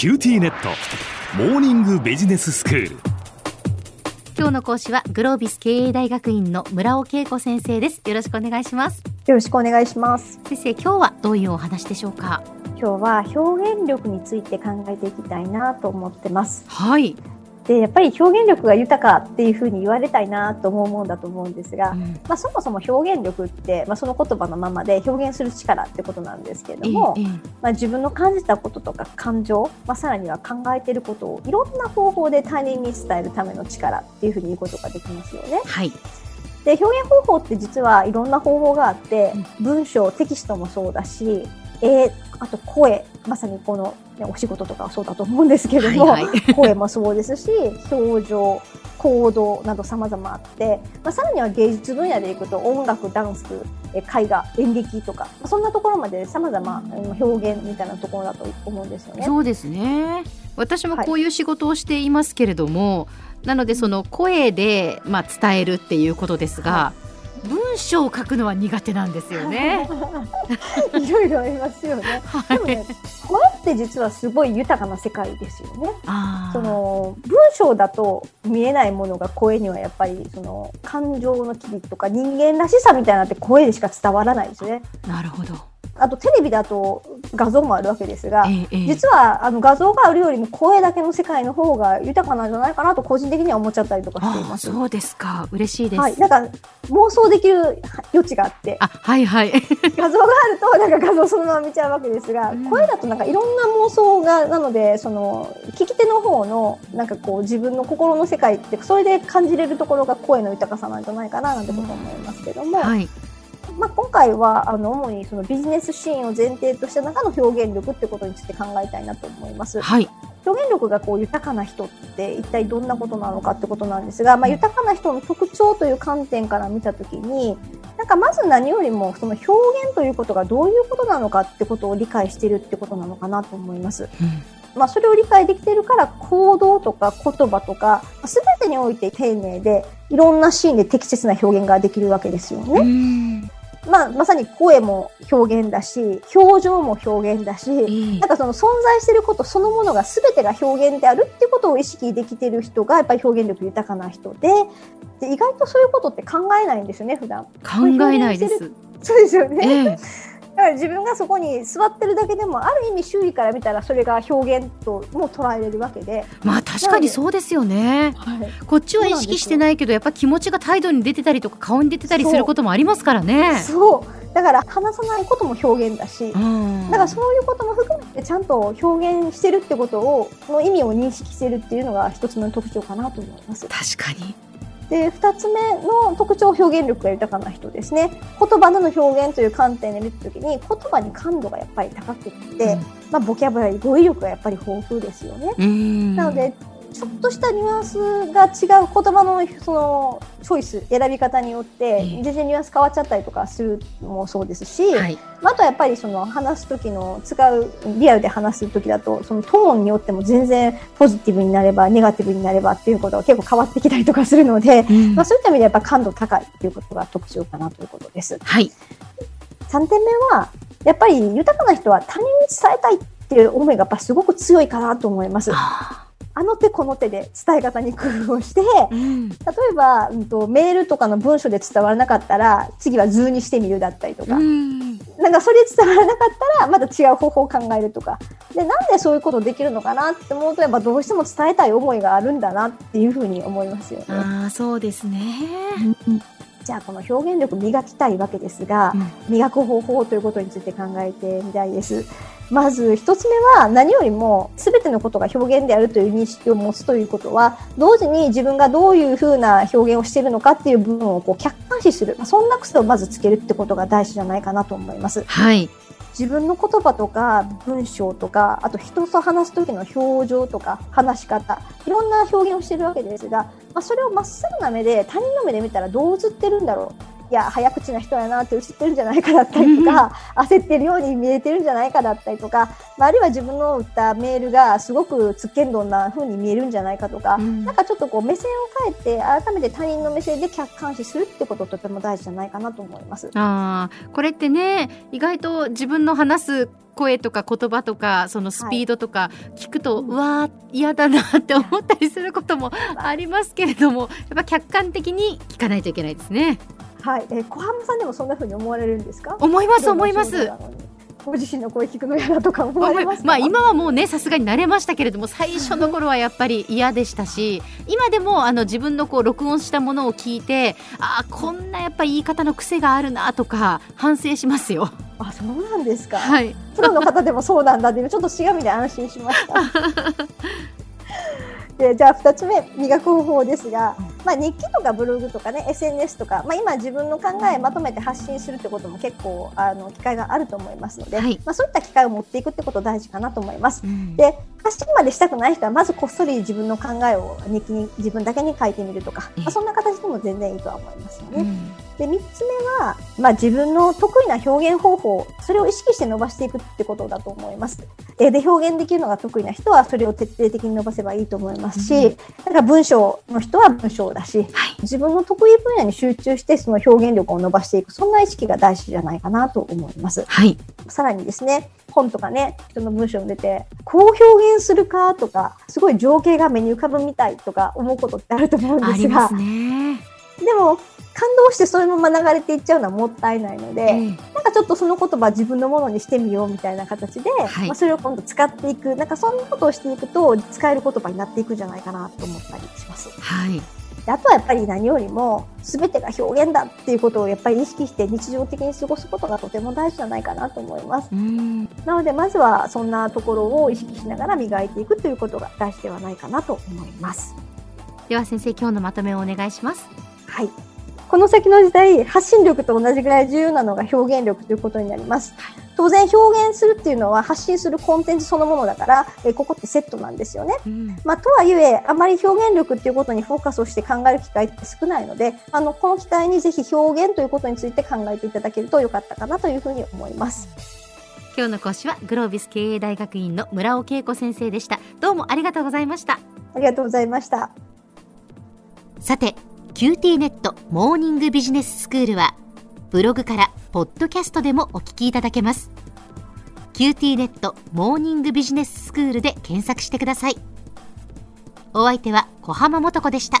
QTnet。モーニングビジネススクール。今日の講師はグロービス経営大学院の村尾恵子先生です。よろしくお願いします。よろしくお願いします。先生今日はどういうお話でしょうか？今日は表現力について考えていきたいなと思ってます。はいでやっぱり表現力が豊かっていうふうに言われたいなと思うもんだと思うんですが、うん。まあ、そもそも表現力って、まあ、その言葉のままで表現する力ってことなんですけれども、えええまあ、自分の感じたこととか感情、まあ、さらには考えていることをいろんな方法で他人に伝えるための力っていうふうに言うことができますよね。え。はい。で表現方法って実はいろんな方法があって、文章テキストもそうだし絵あと声まさにこの、ね、お仕事とかはそうだと思うんですけれども、はいはい。声もそうですし表情行動など様々あって、まあ、さらには芸術分野でいくと音楽ダンスえ絵画演劇とか、まあ、そんなところまで様々うん表現みたいなところだと思うんですよね。そうですね。私もはい。こういう仕事をしていますけれども、なのでその声でまあ伝えるっていうことですが、文章を書くのは苦手なんですよね。いろいろありますよね。はいでもね、声って実はすごい豊かな世界ですよね。その文章だと見えないものが声にはやっぱりその感情の機微とか人間らしさみたいなのって声でしか伝わらないですね。なるほど。あとテレビだと画像もあるわけですが、ええええ。実はあの画像があるよりも声だけの世界の方が豊かなんじゃないかなと個人的には思っちゃったりとかしていあます。そうですか。嬉しいです。はい、なんか妄想できる余地があって。あ はいはい。画像があるとなんか画像そのまま見ちゃうわけですが、うん。声だとなんかいろんな妄想がなのでその聞き手の方のなんかこう自分の心の世界ってそれで感じれるところが声の豊かさなんじゃないかななんてことを思いますけども、はいまあ、今回はあの主にそのビジネスシーンを前提とした中の表現力ってことについて考えたいなと思います。はい表現力がこう豊かな人って一体どんなことなのかってことなんですが、まあ、豊かな人の特徴という観点から見たときになんかまず何よりもその表現ということがどういうことなのかってことを理解しているってことなのかなと思います。うんまあ、それを理解できているから行動とか言葉とか全てにおいて丁寧でいろんなシーンで適切な表現ができるわけですよね。うんまあ、まさに声も表現だし表情も表現だし、ええ。なんかその存在していることそのものが全てが表現であるっていうことを意識できている人がやっぱり表現力豊かな人でで意外とそういうことって考えないんですよね普段。考えないです。そうですよね、ええ。だから自分がそこに座ってるだけでもある意味周囲から見たらそれが表現とも捉えれるわけで、まあ確かにそうですよね。こっちは意識してないけどやっぱ気持ちが態度に出てたりとか顔に出てたりすることもありますからね。そうだから話さないことも表現だし、うんだからそういうことも含めてちゃんと表現してるってことをその意味を認識してるっていうのが一つの特徴かなと思います。確かに。で2つ目の特徴表現力が豊かな人ですね。言葉での表現という観点で見た時に言葉に感度がやっぱり高くって、まあ、ボキャブラリー語彙力がやっぱり豊富ですよね。うん。なのでちょっとしたニュアンスが違う言葉のそのチョイス選び方によってええ全然ニュアンス変わっちゃったりとかするのもそうですし、はい。まああとはやっぱりその話す時の使うリアルで話す時だとそのトーンによっても全然ポジティブになればネガティブになればっていうことが結構変わってきたりとかするので、うんまあ、そういった意味でやっぱ感度高いっていうことが特徴かなということです。はい。3点目はやっぱり豊かな人は他人に伝えたいっていう思いがやっぱすごく強いかなと思います。ああの手この手で伝え方に工夫をして、ーうん。例えば、うん、とメールとかの文章で伝わらなかったら次は図にしてみるだったりとか、うん。なんかそれ伝わらなかったらまた違う方法を考えるとか。でなんでそういうことできるのかなって思うとやっぱどうしても伝えたい思いがあるんだなっていうふうに思いますよね。ああそうですね。じゃあこの表現力磨きたいわけですが、磨く方法ということについて考えてみたいです。まず一つ目は何よりも全てのことが表現であるという認識を持つということは同時に自分がどういうふうな表現をしているのかっていう部分をこう客観視する、まあそんな癖をまずつけるってことが大事じゃないかなと思います。はい。自分の言葉とか文章とかあと人と話す時の表情とか話し方いろんな表現をしてるわけですが、まあ、それをまっすぐな目で他人の目で見たらどう映ってるんだろう。いや、早口な人やなって映ってるんじゃないかだったりとか、焦ってるように見えてるんじゃないかだったりとか、まあ、あるいは自分の打ったメールがすごくつっけんどんな風に見えるんじゃないかとか、うん、なんかちょっとこう目線を変えて、改めて他人の目線で客観視するってこととても大事じゃないかなと思います。あこれってね、意外と自分の話す声とか言葉とかそのスピードとか聞くと、はい、うわ嫌だなって思ったりすることもありますけれどもやっぱ客観的に聞かないといけないですね。はい、えー、小浜さんでもそんな風に思われるんですか？思います思います。ご自身の声聞くの嫌だとか思われますまあ今はもうねさすがに慣れましたけれども最初の頃はやっぱり嫌でしたし今でもあの自分のこう録音したものを聞いてあこんなやっぱ言い方の癖があるなとか反省しますよ。あそうなんですか？はい。プロの方でもそうなんだってちょっとしがみで安心しました。でじゃあ2つ目磨く方法ですが、まあ、日記とかブログとかね SNS とか、まあ、今自分の考えまとめて発信するってことも結構あの機会があると思いますので、はい、まあ、そういった機会を持っていくってこと大事かなと思います。うん、で発信までしたくない人はまずこっそり自分の考えを日記に自分だけに書いてみるとか、まあ、そんな形でも全然いいとは思いますよね。うんで、3つ目は、まあ、自分の得意な表現方法、それを意識して伸ばしていくってことだと思います。絵で表現できるのが得意な人は、それを徹底的に伸ばせばいいと思いますし、うん、だから文章の人は文章だし、はい、自分の得意分野に集中して、その表現力を伸ばしていく、そんな意識が大事じゃないかなと思います。はい。さらにですね、本とかね、人の文章を出て、こう表現するかとか、すごい情景が目に浮かぶみたいとか思うことってあると思うんですが、ね、でも、感動してそのまま流れていっちゃうのはもったいないので、えー、なんかちょっとその言葉自分のものにしてみようみたいな形で、はい、まあ、それを今度使っていく、なんかそんなことをしていくと使える言葉になっていくんじゃないかなと思ったりします。はい。あとはやっぱり何よりも全てが表現だっていうことをやっぱり意識して日常的に過ごすことがとても大事じゃないかなと思います。なのでまずはそんなところを意識しながら磨いていくということが大事ではないかなと思います。では先生今日のまとめをお願いします。はい。この先の時代、発信力と同じぐらい重要なのが表現力ということになります。当然表現するっていうのは発信するコンテンツそのものだから、えここってセットなんですよね。うん、まあ、とはいえ、あまり表現力っていうことにフォーカスをして考える機会って少ないので、あの、この機会にぜひ表現ということについて考えていただけるとよかったかなというふうに思います。今日の講師はグロービス経営大学院の村尾恵子先生でした。どうもありがとうございました。ありがとうございました。さて、 QTnet モーニングビジネススクールはブログからポッドキャストでもお聞きいただけます。 QTnet モーニングビジネススクールで検索してください。お相手は小浜もとこでした。